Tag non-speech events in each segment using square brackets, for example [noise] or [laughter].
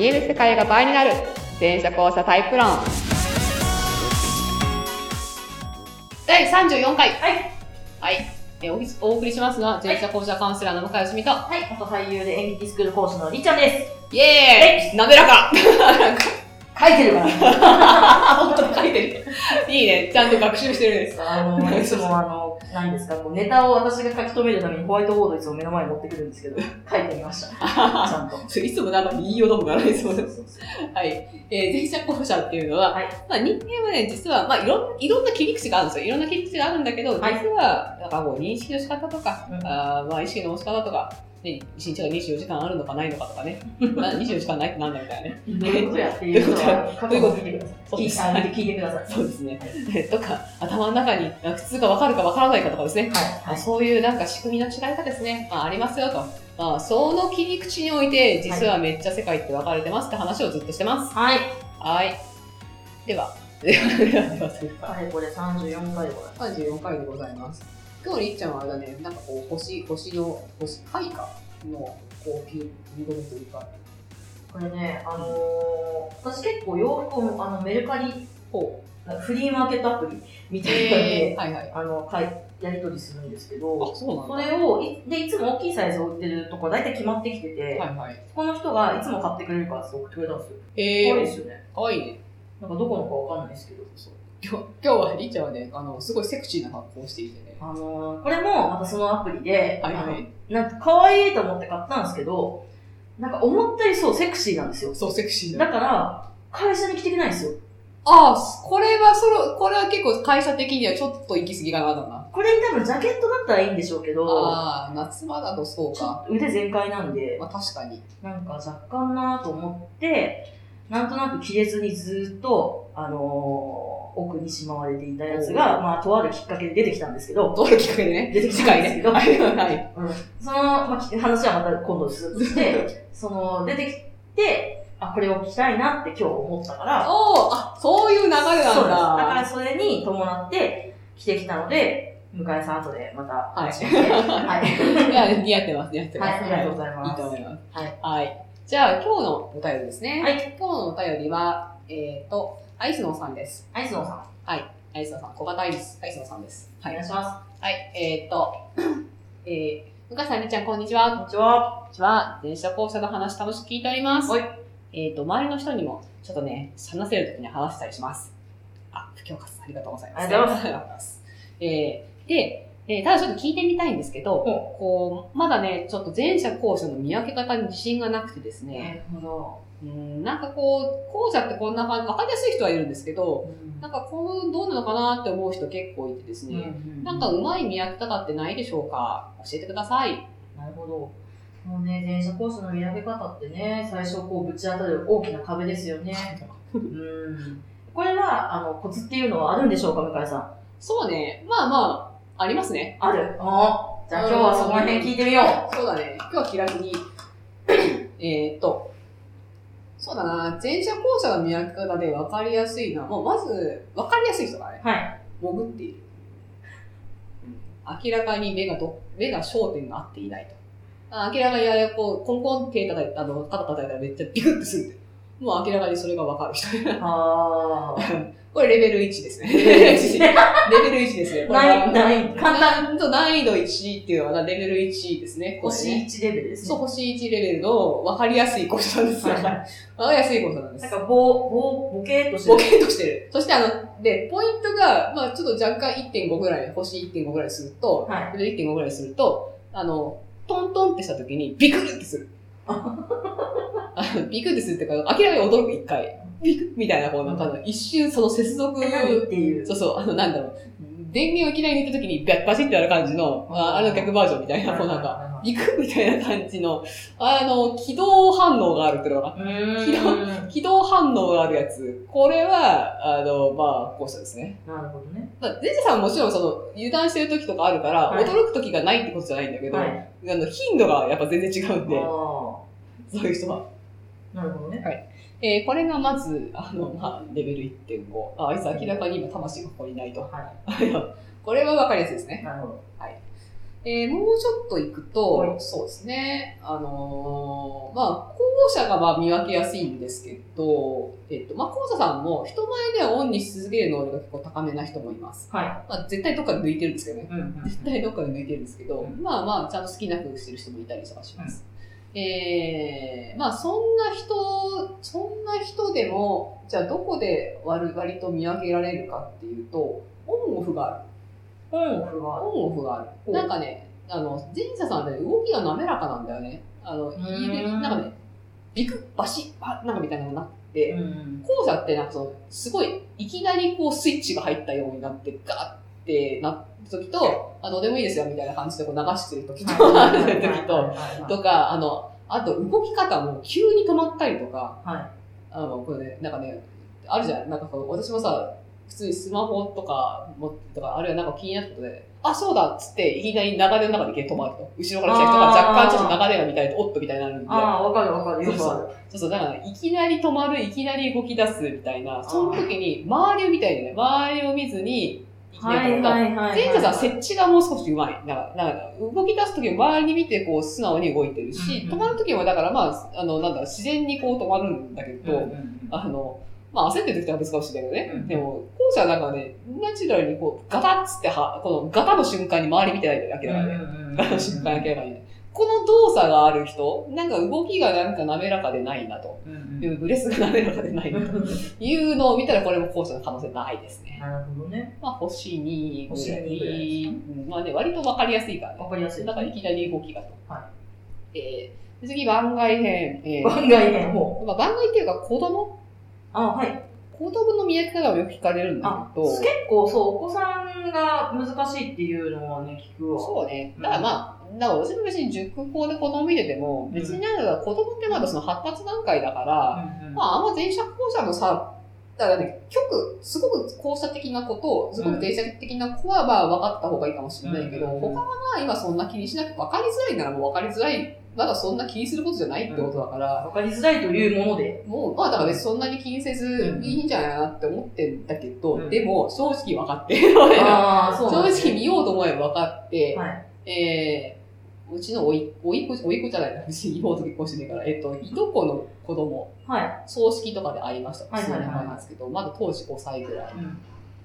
見える世界が倍になる。全車交差タイプ論。第34回。はい。はい、えーおお送りしますのは全車交差カウンセラーの向井よしみと、はい。元俳優で演劇スクール講師のりっちゃんです。イエーイ。滑らか。書いてるから。[laughs] 本当に書いてる。いいね。ちゃんと学習してるんです。あの、いつもあの、何ですか、こうネタを私が書き留めるためにホワイトボードいつも目の前に持ってくるんですけど、書いてみました。[laughs] ちゃんと。いつもなんか言いようどもがないそうです。はい。えー、前者後者っていうのは、はいまあ人間はね、実は、まあいろんいろんな切り口があるんですよ。いろんな切り口があるんだけど、実はなんかこう認識の仕方とか、うんあーまあ意識の持ち方とか、ね、一日が24時間あるのかないのかとかね、[laughs] な24時間ないってなんだみたいなね。どういうことやっていうのは、過去を見てください。聞いて聞いてください。そうですね。とか、頭の中に普通が分かるか分からないかとかですね。はい。そういうなんか仕組みの違いがですね、まあ、ありますよと。まあ、その切り口において、実はめっちゃ世界って分かれてますって話をずっとしてます。はい。はい。では、では、では、では、それか。はい、これ34回でござい34回でございます。今日りっちゃんはあれだね、なんかこう、星、星の、星、開花の、こう、フィードというか。これね、あのー、私結構洋服をあのメルカリ、ほフリーマーケットアプリみう。たいなのえで、ー、はいはい。あの、かいやり取りするんですけど、あ、そそだ。れをいでいつも大きいサイズを売ってるとこ大体決まってきてて、はいはい。この人がいつも買ってくれるからって送ってくれたんですよ。え可愛いでー、すよね。かわいいね。なんかどこのかわかんないですけど。今日、今日はりっちゃんはね、あの、すごいセクシーな格好をしていてね。あのーこれもまたそのアプリで、はいはい。あのなんか可愛いと思って買ったんですけど、なんか思ったよりそうセクシーなんですよ。そう、セクシーなだから、会社に着てきないんですよ。ああ、これはその、これは結構会社的にはちょっと行き過ぎかなだな。これに多分ジャケットだったらいいんでしょうけど、ああ、夏場だとそうか。腕全開なんで、まあ確かに。なんか若干なと思って、なんとなく着れずにずっと、あのー奥にしまわれていたやつが、まあ、とあるきっかけで出てきたんですけど、どういうきっかけでね。出てき。たんですけど、はい。はい。うんその、まあ、き話はまた今度するとして、その、出てきて、あ、これを着たいなって今日思ったから、おおあ、そういう流れなんだ。そうです。だからそれに伴って着てきたので、向井さん後でまたはい。はい。[laughs] いや、似合ってます、似合ってます。はい、ありがとうございいいます。と思います。はい。はい。じゃあ、今日のお便りですね。はい。今日のお便りは、えっ、と、アイスノーさんです。アイスノーさん、アイスノーさん、小型アイス、アイスノーさんです。はいお願い。しまはい。えっ、と、[coughs] えー、向井さん、りっちゃん、こんにちはす。。こんにちは。こんにちは。電車校舎の話楽しく聞いております。はい。えっ、と、周りの人にも、ちょっとね、話せるときに話したりします。あ、不況活ありがとうございます。ありがとうございます。[laughs] えー、で、えーただちょっと聞いてみたいんですけど、こう、まだね、ちょっと前者後者の見分け方に自信がなくてですなね、るほど。うん、なんかこう、後者ってこんな感じ、わかりやすい人はいるんですけど、うんなんかこう、どうなのかなって思う人結構いてですね、なんかうまい見分け方ってないでしょうか？教えてください。なるほど。もうね、電車コースの見分け方ってね、最初こうぶち当たる大きな壁ですよね。[laughs] うん。これは、あの、コツっていうのはあるんでしょうか、向井さん？そうね、まあまあ、ありますね。ある。あじゃあ今日はそこら辺聞いてみよう。そうだね。今日は気楽に。[coughs] えーっと、そうだな。前者後者の見分け方で分かりやすいのは、もうまず、分かりやすい人がね、はい。潜っている。明らかに目がど、目が焦点が合っていないと。あ明らかにあれ、こう、コンコンって手叩いて、あの、肩叩いたらめっちゃビクッてするって。もう明らかにそれが分かる人。あー。[laughs] これレベル1ですね。レベル1 [laughs] レベル1ですね。これは難易難易簡単。難度難易度1っていうのはレベル1ですね。[laughs] 星ね1レベルですね。そう、星1レベルの分かりやすい講座なんですよ。はい分かりやすい講座なんです。なんか、ぼ、ぼ、ボケーっとしてボる。ケっとしてる。そしてあの、で、ポイントが、まあちょっと若干1.5ぐらい、星1.5ぐらいすると、はい。レベル1.5ぐらいすると、あの、トントンってした時にビクッてする。[laughs] あのビクッてするってか、明らかに驚く一回。ビクッみたいな、こう、なんか一瞬その接続、っていう。そうそう、あの、なんだろう、電源をいきなり抜いた時にバチってやる感じの、ああれの逆バージョンみたいな、こうなんか、か、ビクッみたいな感じの、あの、起動反応があるっていうのかな。うーん。起動反応があるやつ。これは、あの、まあ、こうしたですね。なるほどね。まあ、ゼジさんももちろんその、油断してる時とかあるから、はい驚く時がないってことじゃないんだけど、はい。あの、頻度がやっぱ全然違うんで、あそういう人は。あ。なるほどね。えーこれがまず、あの、まあ、レベル1.5。あ、あいつ明らかに今魂がここにいないと。は [laughs] これは分かりやすいですね。い。なるほど。えーもうちょっと行くと、はいそうですね。あのーまあ、後者がまあ見分けやすいんですけど、えっと、まあ、後者さんも人前ではオンにし続ける能力が結構高めな人もいます。はい。まあ、絶対どっかで抜いてるんですけどね。うんうん絶対どっかで抜いてるんですけど、うんまあまあ、ちゃんと好きな工夫してる人もいたりとかします。えー、まあそんな人、そんな人でも、じゃあどこで割割と見分けられるかっていうと、オンオフがある。オンオフがある。オンオフがある。なんかね、あの、前者さんって動きが滑らかなんだよね。あの、んいいなんかね、ビクッ、バシッ、バッなんかみたいなのがなって、うん後者ってなんかその、すごい、いきなりこうスイッチが入ったようになって、ガーってなった時と、あ、どうでもいいですよみたいな感じでこう流してる時と、ある時と、とか、あの、あと動き方も急に止まったりとか、はい。あの、これね、なんかね、あるじゃん。なんかこう、私もさ、普通にスマホとかも、とか、あるいはなんか気になったことで、あ、そうだっつって、いきなり流れの中でいきなり止まると。後ろから来た人が若干ちょっと流れが見たいと、おっとみたいになるんで。ああ、わかるわかる。よくある。そうそう、だから、ね、いきなり止まる、いきなり動き出すみたいな、その時に、周りを見たいよね。周りを見ずに、いきなり止まった。いはい前者さん、設置がもう少し上手い。だから、か動き出すときも周りに見て、こう、素直に動いてるし、うんうん止まるときも、だから、まあ、あの、なんだ自然にこう止まるんだけど、うんうんうんあの、まあ、焦ってるときは別かもしれないけどね。うんでも、後者はなんかね、ナチュラルにこう、ガタッつっては、このガタの瞬間に周り見てないだけだからね。ガタの瞬間明らかにね。この動作がある人、なんか動きがなんか滑らかでないなと。うんうんいうブレスが滑らかでないなと [laughs] いうのを見たら、これも後者の可能性ないですね。なるほどね。まあ、星2ぐ星らい。2ぐらいうんまあね、割とわかりやすいからね。わかりやすい。だからいきなり動きがと。はえー、次、番外編。えー番外編も。まあ、番外っていうか、子供？あ、はい。子供の見分け方をよく聞かれるんだあ、けど、結構そう、お子さんが難しいっていうのはね、聞くわ。そうね。だからまあ、だから私も別に塾校で子供見てても、別に子供ってまだその発達段階だから、うんうんまあ、あんま前者後者のさ、だからね、極、すごく後者的なこと、すごく前者的な子はまあ分かった方がいいかもしれないけど、うん他はまあ今そんな気にしなくて分かりづらいならもう分かりづらい、まだそんな気にすることじゃないってことだから、わかりづらいというもので。もう、まあだからね、そんなに気にせずうんいいんじゃないかなって思ってんだけど、うんでも正直分かって。ああ、そう正直見ようと思えば分かって、はい。えー、うちのおい、おいっ子、おいっ子じゃないな、別に妹結婚してないから、えっと、いとこの子供、はい。葬式とかで会いました。数年前なんですけど、まだ当時5歳ぐらい。うん。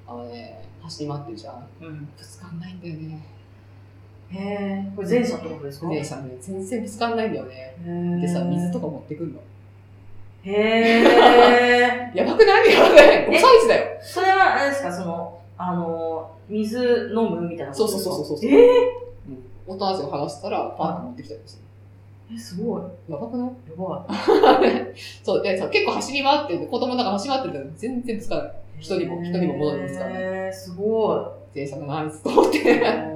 あのね、走り回ってるじゃん。うん。ぶつかんないんだよね。へえ、これ前者ってことですか？姉さんね、全然ぶつかんないんだよね。でさ、水とか持ってくんの。へえ。[laughs] やばくない？やばくない ?5 歳児だよ。それは、あれですか、その、あの、水飲むみたいなことそうそうそうそうそう。えうん。おとなしく話したら、パンと持ってきたりする。ー、え、すごい。やばくない？やば [laughs] そう、でさ、結構走り回ってる子供なんか走り回ってるけど、全然ぶつからない。い。人にも人にも物にぶつからないへー、すごい。前作ナイスと思って。あ [laughs]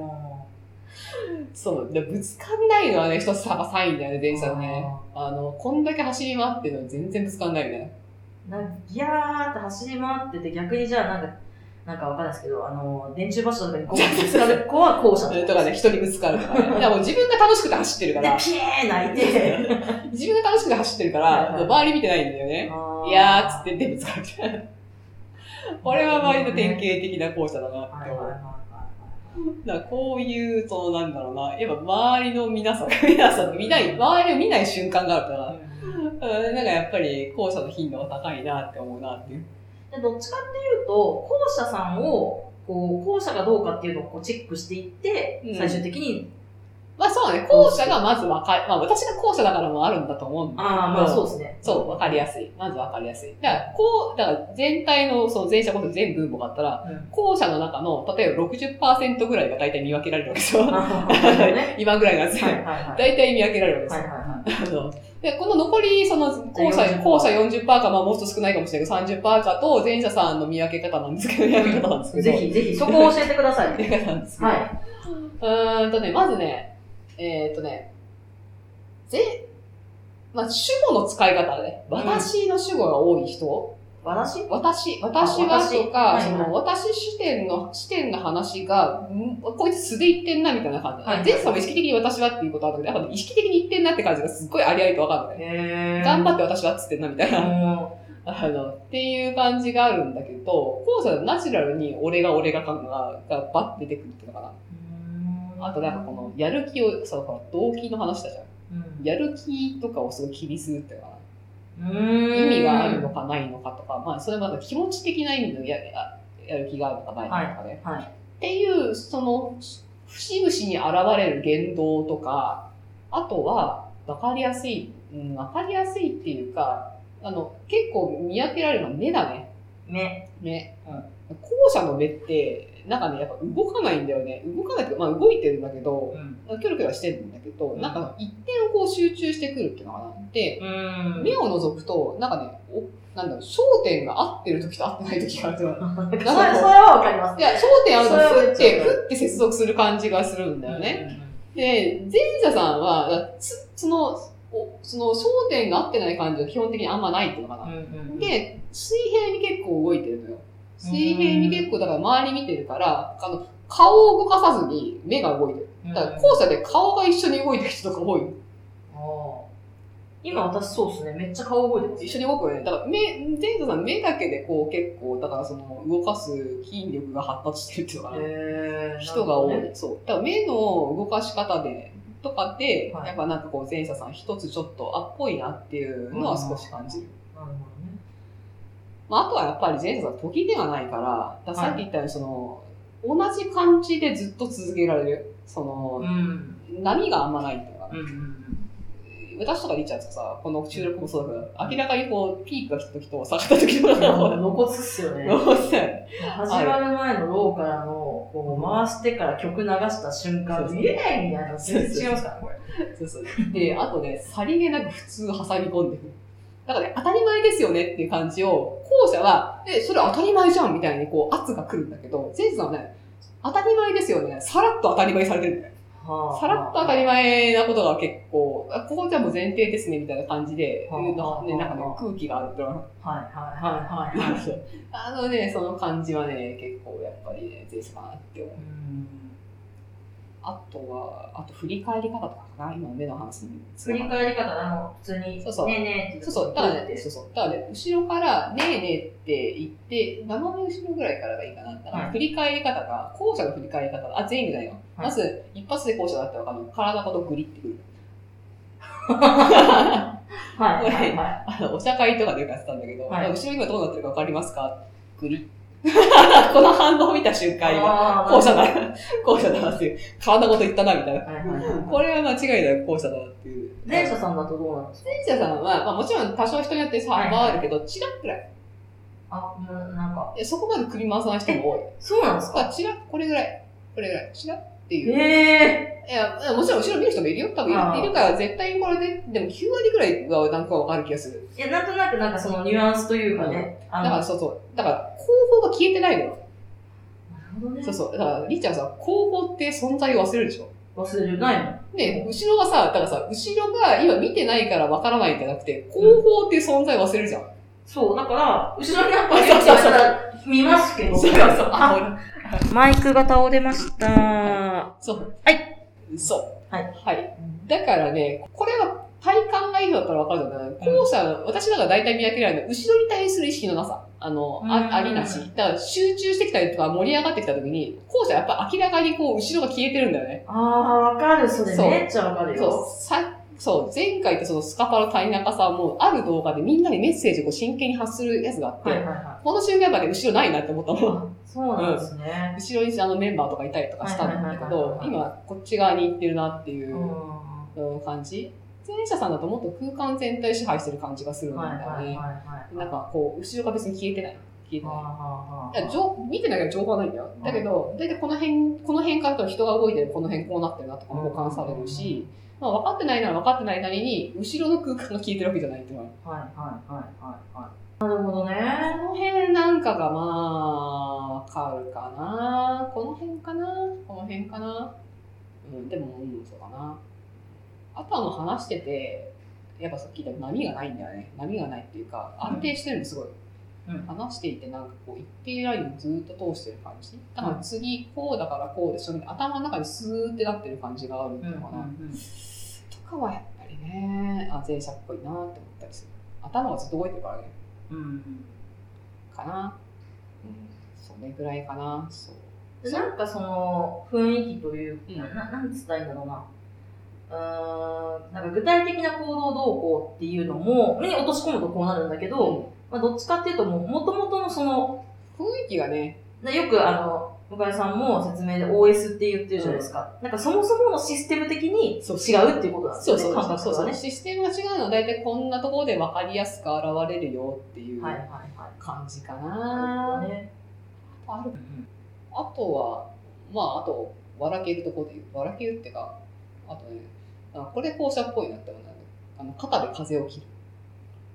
そう、でぶつかんないのはね、一つ差サインだよね、前作ね。ああの、こんだけ走り回ってるのに全然ぶつかんないみたいな。ーなんかギャーって走り回ってて、逆にじゃあなんか、なんかわかんないですけど、あの、電柱柱とかにこうぶつかる子は後者ってこととか。ね、人にぶつかるとかね。だから。[laughs] もう自分が楽しくて走ってるから、、でピエー泣いて、[laughs] 自分が楽しくて走ってるから、周り見てないんだよね。あいやーっつって、でぶつかるみたいな。これは割と典型的な校舎だなって思う。はいだこういう、そのなんだろうな、やっぱ周りの皆さん、皆さん見ない、周りを見ない瞬間があるから、うん。うん。なんかやっぱり校舎の頻度が高いなって思うなっていう。でどっちかっていうと、後者さんを、こう、後者がどうかっていうのをこうチェックしていって、うん最終的に、まあそうね、校舎がまずわかる。まあ私が校舎だからもあるんだと思うんだけど。ああ、まあそうですね。そう、わかりやすい。まずわかりやすい。だから、こう、だから全体の、その前者こそ全分母があったら、うん。後者の中の、例えば60%ぐらいが大体見分けられるわけですよ。[laughs] 今ぐらいがですはいはいね。はい。大体見分けられるわけですはいよ。はいはい。[laughs] あので、この残り、その、後者、40%後者40%か、まあもうちょっと少ないかもしれないけど、30%かと、前者さんの見分け方なんですけど、見分け方なんですけど。ぜひぜひ、そこを教えてください。見分け方なんですけど。はい。うーんとね、まずね、えーっとね、ぜ、まあ、主語の使い方で、ね、うん私の主語が多い人、私？私、私は私とか、はいはいその、私視点の、視点の話が、んこいつ素で言ってんなみたいな感じ。は前さんも意識的に私はっていうことあるんだけど、意識的に言ってんなって感じがすっごいありありとわかるのね。へー。頑張って私はっつってんなみたいな。もあの、っていう感じがあるんだけど、後者はナチュラルに俺が俺が感ががバッて出てくるっていうのかな。あとなんかこの、やる気を、そう、この動機の話だじゃん。うん、やる気とかをすごい気にするっていうのかな。意意味があるのかないのかとか、まあ、それまだ気持ち的な意味のやややる気があるのかないのかね。はい。っていう、その、節々に現れる言動とか、あとは、わかりやすい、うん、わかりやすいっていうか、あの、結構見分けられるのは目だね。目。目。うん。後者の目って、なんかね、やっぱ動かないんだよね。動かないっていうか、まあ動いてるんだけど、うん。キョロキョロしてるんだけど、うんなんか一点をこう集中してくるっていうのかな。で、うん。目を覗くと、なんかね、おなんだろう、焦点が合ってる時と合ってない時があると。[laughs] それそれはわかりますいや、焦点合うと、ふって、ふって接続する感じがするんだよね。。で、前者さんは、だつその、おその焦点が合ってない感じが基本的にあんまないっていうのかな。うんうん、で、水平に結構動いてるのよ。水平に結構、だから周り見てるから、あの、顔を動かさずに目が動いてる。うん、だから後者で顔が一緒に動いてる人とか多い。今私そうですね。めっちゃ顔動いてます。一緒に動くよね。だから目、前者さん目だけでこう結構、だからその動かす筋力が発達してるっていうのか人が多い。ねそう。だから目の動かし方で、とかで、はいやっぱなんかこう前者さん一つちょっとあっぽいなっていうのは少し感じる。なるほどね。まあ、あとはやっぱり前者さん時ではないから、さっき言ったようにその、同じ感じでずっと続けられる。その、ん。波があんまないっていうのかな。うんうん私とかリチャーズがさ、この収録もそうだけど、明らかにこう、ピークが来た時と下がった時とうん。か、露骨っすよね。どうせ始まる前のローからの、こう回してから曲流した瞬間、見えないみたいな。全然違いますから、これ。そうそう。で、あとね、さりげなく普通挟み込んでくる。だからね、当たり前ですよねっていう感じを、後者は、え、それ当たり前じゃんみたいにこう圧が来るんだけど、前者さんはね、当たり前ですよね。さらっと当たり前にされてるんだよ。はあさらっと当たり前なことが結構、あここじゃもう前提ですねみたいな感じで、なんかねはあ、空気があると。はいはいはいはいはい。あのね、その感じはね、結構やっぱりね、前者かなって思う。うんあとは、あと振り返り方とかかな今の目の話に。振り返り方、あの、普通に、そうそうねえねえってそうそう、だからね、言って？そうそう。だからね、後ろから、ねえねえって言って、斜め後ろぐらいからがいいかな。だからはい振り返り方が、後者の振り返り方が、あ、全員じゃないよ。はいまず、一発で後者だったら分かるの。体ごとグリってくる。はいはいはい。[laughs] あの、お茶会とかでよくやってたんだけど、はい後ろ今どうなってるか分かりますか？グリ。[laughs] この反応を見た瞬間、今、後者だ、後者だなっていう、体ごと言ったな、みたいな。はいはいはい。これは間違いだよ、後者だなっていう。前者さんだとどうなんですか？前者さんは、まあもちろん多少人によって差はあるけど、チラッくらい。あ、もうなんか、そこまで首回さない人も多い。そうなんですか？チラッ、これぐらい。これぐらい。チラッっていう。ええいや、もちろん後ろ見る人もいるよ。多分いるから、絶対にこれで、でも9割ぐらいはなんかわかる気がする。いや、なんとなくなんかそのニュアンスというかね。だからそうそう。だから、後方が消えてないのよ。なるほどねそうそう。だから、リーちゃんさ、後方って存在を忘れるでしょ。忘れるないので、後ろはさ、だからさ、後ろが今見てないからわからないんじゃなくて、後方って存在を忘れるじゃん。そう、だから、後ろになんか言ってたら見ますけど。そうそう。あマイクが倒れました。そう。はい。そう。はい。はい。だからね、これは体感がいいだったらわかるんだけど、後者、私なんか大体見分けられるのは、後ろに対する意識のなさ。あの、うんあありなし。だから集中してきたりとか盛り上がってきた時に、後者やっぱ明らかにこう、後ろが消えてるんだよね。ああ、わかる。それめっちゃわかるそうよ。、さ、そう、前回ってそのスカパの谷中さんも、ある動画でみんなにメッセージをこう真剣に発するやつがあって、はいはいはこの瞬間やっぱね、後ろないなって思ったもん。そうなんですね。後ろにあのメンバーとかいたりとかしたんだけはいはいはいどは、い今こっち側に行ってるなっていううん。うん感じ前者さんだともっと空間全体支配してる感じがするんだはいはいはいよね。はい。なんかこう、後ろが別に消えてない。消えてはあない。はあはいや情見てないから情報はないんだよ。だけど、大体この辺、この辺からと人が動いてる、この辺こうなってるなとかも保管されるし、まあ分かってないなら分かってないなりに、後ろの空間が消えてるわけじゃないっていうのは。いはいはいはいはい。なるほどね。この辺なんかがまあ、わかるかな。この辺かな。この辺かな。うん、でも、うん、そうかな。あとはもう話してて、やっぱさっき言った波がないんだよね。波がないっていうか、安定してるのすごい。うん話していて、なんかこう、一定ラインをずっと通してる感じ。だから次、こうだからこうで、その頭の中にスーってなってる感じがあるのかな。とかはやっぱりね、あ、前者っぽいなって思ったりする。頭がずっと動いてるからね。うんうん。かな。うん、それぐらいかな。そう。でなんかその雰囲気といううんか、ななんつったらいいんだろうな。うーんなんか具体的な行動動向っていうのも、に落とし込むとこうなるんだけど、まあ、どっちかっていうともう、もともとのその、雰囲気がね、でよくあの、向井さんも説明で OS って言ってるじゃないですか。なんかそもそものシステム的にそう違うっていうことなんですよね、そうそう感そうそう覚がね。システムが違うのは大体こんなところで分かりやすく現れるよっていうはいはいはい。感じかなな。るほどね。あるうんあとは、まあ、あと、笑けるところで言う。笑けるっていうか、あとね、あこれ校舎っぽいなって思うあの、肩で風を切る。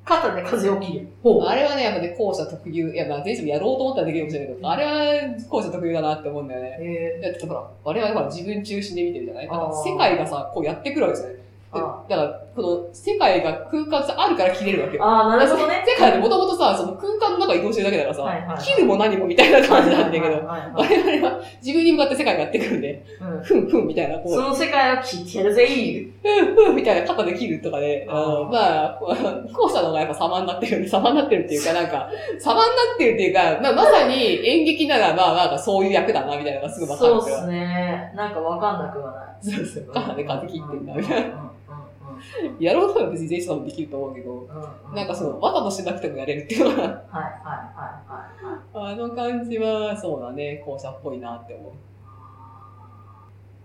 肩で風を切る。ほあれはね、やっぱね、校舎特有。いや、まあ、全部やろうと思ったらできるかもしれないけど、あれは校舎特有だなって思うんだよね。へだってほら、我々ほら自分中心で見てるじゃない？だから世界がさ、こうやってくるわけですよね。だから、この世界が空間あるから切れるわけよ。ああ、なるほどね。世界ってもともとさ、その空間の中移動してるだけだからさ、はいはいはい切るも何もみたいな感じなんだけど、我々は自分に向かって世界がやってくるんで、うんふんふんみたいな、こう、その世界を切ってやるぜいふんふんみたいな肩で切るとかで、まあ、こう後者の方がやっぱ様になってるんで、様になってるっていうか、[laughs] なんか、様になってるっていうか、まあ、まさに演劇なら、まあ、なんかそういう役だな、みたいなのがすぐ分かる。そうっすね。なんかわかんなくはない。そうそう。肩で風切ってんだ、みたいな。やろうとは別に全員さんもできると思うけど、なんかその、わざとしなくてもやれるっていうのが、はいはいはいはい。あの感じは、そうだね、校舎っぽいなって思う。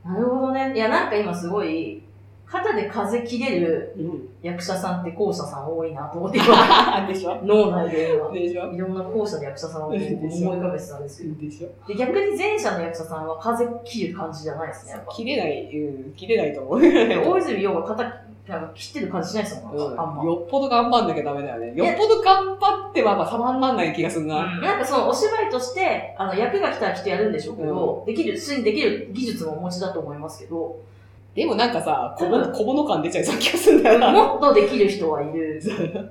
なるほどね。いや、なんか今すごい、肩で風切れるうん。役者さんって校舎さん多いなと思って今、[laughs] でしょ？脳内で今、でしょ？いろんな校舎の役者さんを思い浮かべてたんですけど。でしょ？で、逆に前者の役者さんは風切る感じじゃないですね、やっぱ。切れない、うん、切れないと思う。[laughs] 大泉洋が肩なんか切ってる感じしないですもん、うんあんま。よっぽど頑張んなきゃダメだよね。よっぽど頑張っては、まあ、様になんない気がするな。なんかそのお芝居として、あの、役が来たらきっとやるんでしょうけど、できる、普通にできる技術もお持ちだと思いますけど、でもなんかさ、小物うん小物感出ちゃいそうな気がするんだよな。もっとできる人はいる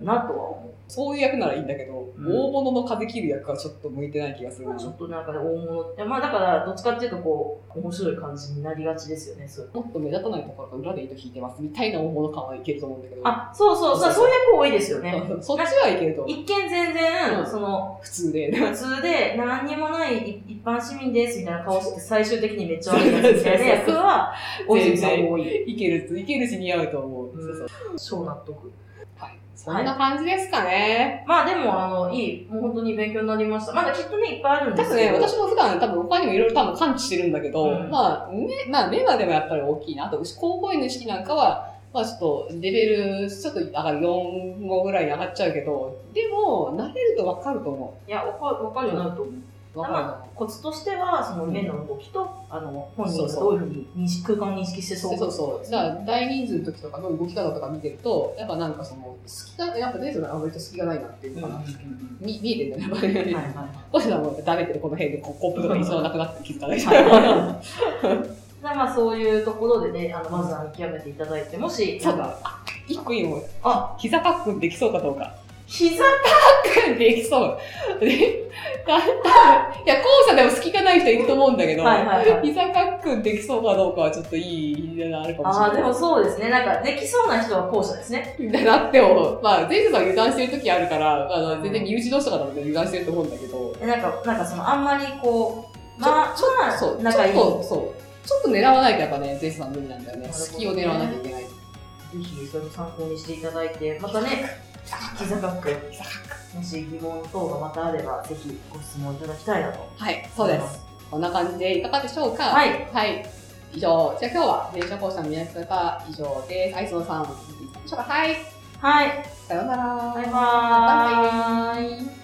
なとは思そういう役ならいいんだけど、うん大物の風切る役はちょっと向いてない気がするう。な。ちょっとなんかね、大物って、まあだから、どっちかっていうとこう、面白い感じになりがちですよね、そうもっと目立たないところが裏で糸引いてますみたいな大物感はいけると思うんだけど。あ、そうそう、そうそうそういう役多いですよね。そっちはいけると。一見全然、うんその、普通で。普通で、何にもない一一般市民ですみたいな顔して、最終的にめっちゃ悪いやつみたいな役は、大泉さん多い。いける、いけるし似合うと思う。うんそうそう超納得。はい。そんな感じですかね。まあでも、あの、いい、もう本当に勉強になりました。まだきっとね、いっぱいあるんで多分ね、すけど。私も普段多分他にもいろいろ多分感知してるんだけど、うんまあ、ね、まあ、目までもやっぱり大きいな。あと、高校院の式なんかは、まあちょっとレベル、ちょっと上がる4、5ぐらいに上がっちゃうけど、でも、慣れるとわかると思いや、わかる、わかるようになると思う。う。わかまあ、コツとしては、その目の動きと、あの、本人がそうそうどういうふうに認識、空間を認識してそうる。そうそう。だから、大人数の時とかの動き方とか見てると、やっぱなんかその、隙が、やっぱデートの割と隙がないなっていうのかな。み見えてんだよね、やっぱり。はいはいはい。星さんもダメってこの辺でこうコップとか椅子がなくなって気づかないまあそういうところでね、あの、まずは見極めていただいて、もし、そうだなんか、。あ一個いいの。あ、膝パックンできそうかどうか。膝できそう。で、だいや、後者でも隙がない人いると思うんだけど、はいはいはい。膝パックンできそうかどうかはちょっといいのあるかもしれない。ああ、でもそうですね。なんか、できそうな人は後者ですね。みたいなっても、まあ、前世さん油断してる時あるから、あの、全然身内同士とかだと油断してると思うんだけど、でなんか、なんかその、あんまりこう、まあ、ちょまあ、そう、仲いい。ちょっと、そう、ちょっと狙わないとやっぱね、前世さん無理なんだよね。隙を狙わなきゃいけない。ぜひそれを参考にしていただいて、またね、膝カック、もし疑問等がまたあれば、ぜひご質問いただきたいなと。はい、そうです。。こんな感じでいかがでしょうか？はい。はい。以上、じゃあ今日は電車講師の宮下が以上です。アイスノさん、はい。はい。さようなら。バイバーイ。バイバイ。